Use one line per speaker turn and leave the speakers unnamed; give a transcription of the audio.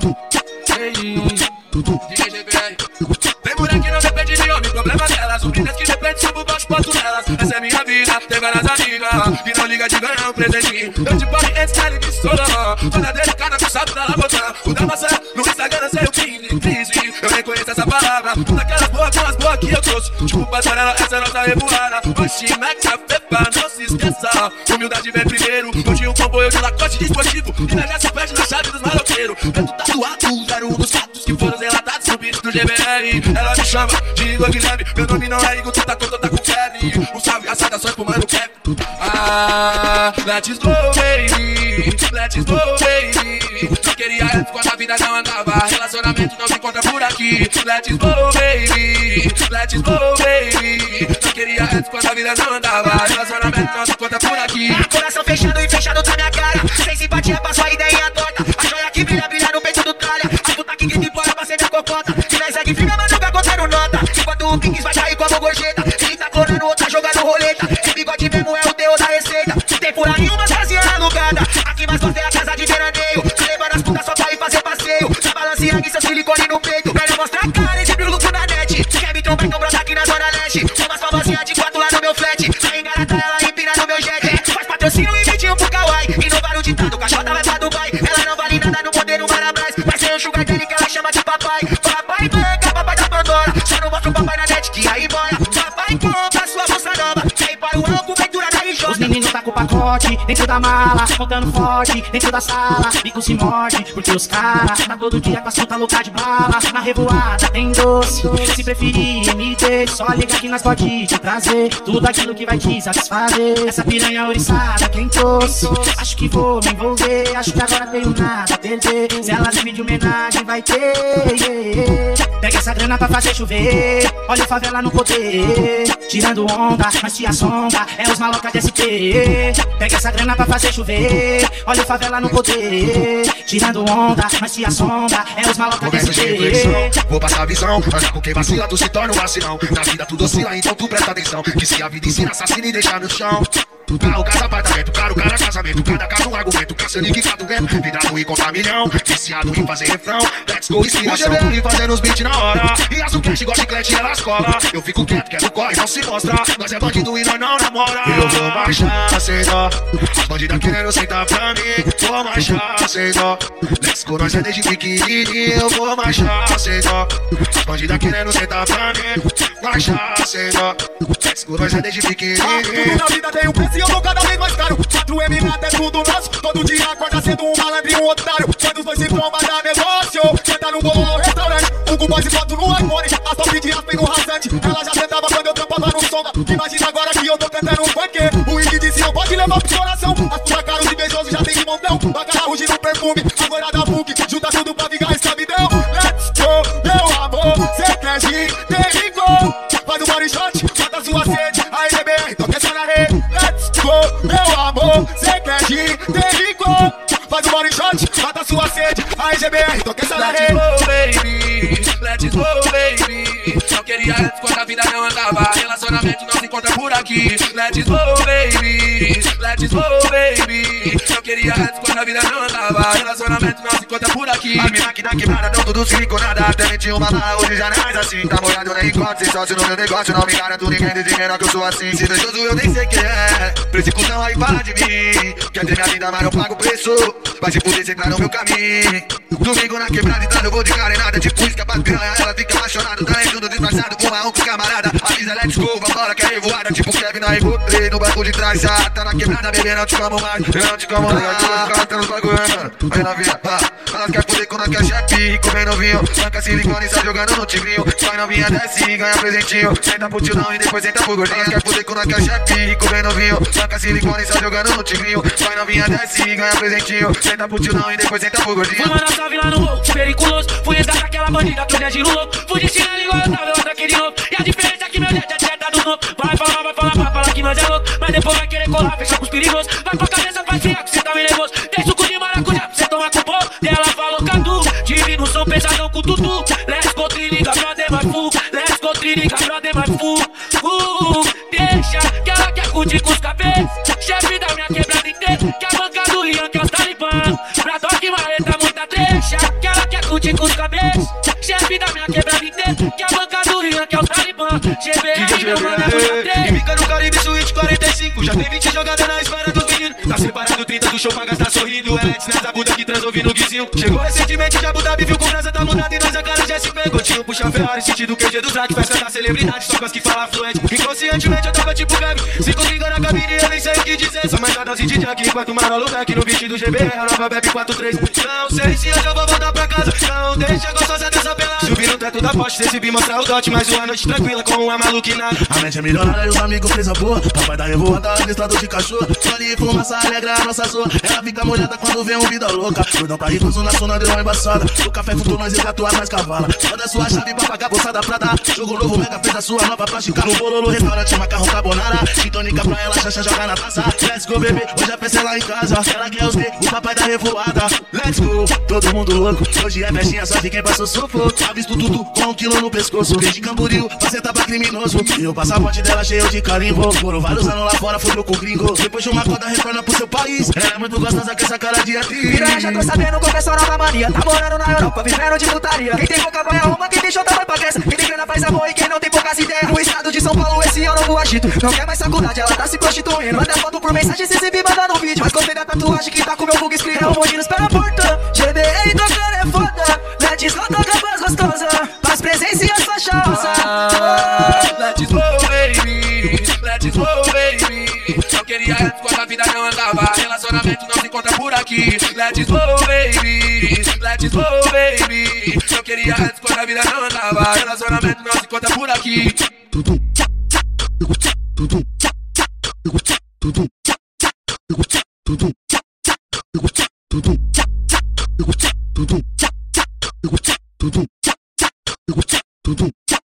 Tem minha vida, tem várias amigas que não liga de ganhar um presentinho. Eu te paro em style de solão. Toda delicada com salto da labotã. O da maçã, no Instagram sei o que crise. Eu nem conheço essa palavra. Daquelas boas, aquelas boas que eu trouxe. Tipo, passarela, essa é nossa revoada. Oxi, Maca, Pepa, não se esqueça. Humildade vem primeiro. Hoje um comboio de lacote dispositivo. E nega se perde na chave dos maloqueiros. Tanto tatuado, zero dos fatos que foram beat do. Ela me chama de Igor Guilherme. Meu nome não é Igor, tu tá tu tá com febre. Um salve, as saudações pro mano Cap. Ah, let's go, baby. Let's go, baby. Não queria antes quando a vida não andava. Relacionamento não se encontra por aqui. Let's go, baby. Let's go, baby. Não queria antes quando a vida não andava. Relacionamento não se encontra por aqui.
Coração fechado e fechado tá minha cara. Sem simpatia pra vai cair como gorjeta. Ele tá clonando outra jogando roleta. Esse bigode mesmo é o teu da receita. Tem por aí umas casinhas alugadas. Aqui mais gosta é a casa de veraneio. Tá levando as putas só pra ir fazer passeio. Tá balanceando e seu silicone no peito. Melhor mostrar a cara esse brilho na net. Quer me trombar então brota aqui na zona leste.
Dentro da mala, contando forte dentro da sala. Bico se morde, porque os caras tá todo dia com a suta louca de bala. Na revoada tem doce, se preferir me dê. Só liga que nós pode te trazer tudo aquilo que vai te satisfazer. Essa piranha oriçada, quem trouxe? Acho que vou me envolver, acho que agora tenho nada a perder. Se ela me de homenagem, vai ter. yeah. Pega essa grana pra fazer chover. Olha a favela no poder, tirando onda, mas te assombra. É os malocas de SP. Pega essa grana pra fazer chover. Olha a favela no poder, tirando onda, mas te assombra. É os malocas de SP.
vou passar a visão. Com quem vacila, tu se torna um vacilão. Na vida tudo oscila, então tu presta atenção. Que se a vida ensina, assassina e deixa no chão. Carro, casa, apartamento, caro, cara, casamento. Cada caso um argumento, caçando e cato vento Vida ruim contra milhão, viciado em fazer refrão. Let's go, inspiração, o GBR fazendo os beats na hora E as cash, igual chiclete, ela escola Eu fico quieto, quero corre, não se mostra. Nós é bandido e nós não namora. Eu vou marchar. sem dó. As bandidas querendo sentar pra mim. Vou marchar sem dó. Let's go, nós é desde pequenininho. Eu vou marchar sem dó. As bandidas querendo sentar pra mim. Marchar sem dó. Let's go, nós é desde
Tudo
pequenininho
na vida tem um preço e eu tô cada vez mais caro. 4M nada é tudo nosso. Todo dia acorda sendo um malandro e um otário. Quando os dois se trombam dá negócio. Senta no bolo se foto no iPhone. As top de aspen no rasante. Ela já sentava quando eu trampava no sonda. Imagina agora que eu tô cantando um funk. O Ig disse não pode levar pro coração. As puta caros e beijosos já tem de montão. Bacana ruge no perfume. Agora da PUC. Junta tudo pra vingar a escravidão. Let's go, meu amor. Cê quer gin? Tem licor. Faz o body shot. Mata sua sede. Aí, BBR, toca essa na rede. Let's go, meu amor. Cê quer gin? Tem licor. Faz o body shot. Mata sua sede. Aí, GBR, toca essa na
Let's
rede.
go, baby. Let's go, baby. Não queria antes quando a vida não andava. Relacionamento não se encontra por aqui. Let's go, baby. Let's go, baby. Não queria antes quando a vida não andava. Relacionamento não se encontra por aqui.
A mina que dá quebrada, não tudo siliconada Até meti uma lá, hoje já não é mais assim Tá molhado nem encontro, sem sócio no meu negócio Não me garanto ninguém de dinheiro que eu sou assim Se invejoso eu nem sei quem é Persecutão aí para de mim Quer ter minha vida, mas eu pago o preço Vai se fuder, tá no meu caminho. Domingo na quebrada, então eu vou de carenada Tipo isca pra piranha, ela fica apaixonada. Tá tudo disfarçado com a com camarada. Avisa, let's go, vambora que é revoada Tipo Kevin na Play no banco de trás. Já tá na quebrada, bebê, não te como mais Eu não te como mais, tu vai ficar nos bagulho, mano Aí novinha, pá Elas quer poder quando quer chefe, comendo vinho Banca silicone, sai jogando no tigrinho Vai novinha, desce e ganha presentinho. Senta pro tio não e depois senta pro gordinho. Elas quer poder quando quer chefe, comendo vinho Banca silicone, sai jogando no tigrinho Vai novinha, desce e ganha presentinho senta pro tilão e depois senta pro gordinho.
mandar nossa vila no louco, periculoso. Fui entrar naquela bandida que o deixei no louco. Fui de chinelo igual eu tava, eu aqui novo. E a diferença é que meu dedo é dieta do novo. Vai falar, vai falar, vai falar que nós é louco. Mas depois vai querer colar, fechar com os perigosos. Vai pra cabeça, faz friar que cê tá meio nervoso. Tem suco de maracujá
pra cê tomar com pão. Dela falou cadu, divino são pesadão com tutu. Let's go, trilha, brother, mais full. Let's go, trilha, brother, mais full. Chefe da minha quebrada inteira, que a banca do Rian, que é os talibã. GBR, meu mano, é muita
E
treta.
fica no Caribe Suíte 45 Já tem 20 jogadas na espera dos meninos Tá separado 30 do show pra gastar sorrindo. Alex nessa Buda que transou no guizinho Chegou recentemente de Abu Dhabi Viu com brasa tá mudado e nós a cara já se pegou Tinha puxa Ferrari, sentido QG do Zac Festa da celebridade, só com as que falam fluente. Inconscientemente eu tava tipo Gabi. Cinco gringa na cabine eu nem sei o que dizer Só mais nada de Jack enquanto Marolo Beck No beat do GBR, nova Bep 43 Não sei se eu já vou voltar pra casa Não deixa gostosa dessa pelada. Subir no teto da Porsche, recebi mostrar o dote Mais uma noite tranquila com uma maluquinada
A mente é milionária e os amigos fez a boa Papai da revoada, adestrado de cachorro. Fone e fumaça alegra a nossa zoa Ela fica molhada quando vê um vida louca. Doidão pra ricos, na zona deu uma embaçada. O café futou, nós engatou mais cavala. Manda sua chave pra pagar bolsada prata. Jogo novo, mega fez a sua nova plástica. No bololo, restaurante, macarrão carbonara. Tônica pra ela, chacha, joga na taça Let's go, bebê, hoje a festa é lá em casa. Ela quer os D, o papai da revoada. Let's go, todo mundo louco. Hoje é festinha, só de quem passou sufoco. Avisto tudo com um quilo no pescoço. Desde Camboriú, sentar pra criminoso. E o passaporte dela cheio de carimbo. Foram vários anos lá fora, fudeu com gringo. Depois de uma corda, retorna pro seu país. Ela é muito gostosa com essa cara de atriz.
Piranha, já tô sabendo, começou nova mania. Tá morando na Europa, vivendo de putaria. Quem tem boca vai arruma, quem tem chota vai pra Grécia Quem tem grana faz amor e quem não tem poucas ideias. No estado de São Paulo esse ano eu agito Não quer mais faculdade, ela tá se prostituindo. Manda foto por mensagem, se exibe, manda no vídeo Mas gostei da tatuagem que tá com meu bug escrito É o Moginos pela porta GBR tocando é foda Let's go, toca voz gostosa Faz presença e as faixas
Let's go, baby. Let's go, baby. Não queria antes quando a vida não andava. Relacionamento não se encontra por aqui. Let's go, baby. Let's go, baby. Não queria antes quando a vida não andava. Relacionamento não se encontra por aqui.
Tudo
Tudo tchá, tchá, tudo tchá, tudo tchá, tchá, tudo tchá, tudo tchá, tchá, tudo tchá, tudo tchá.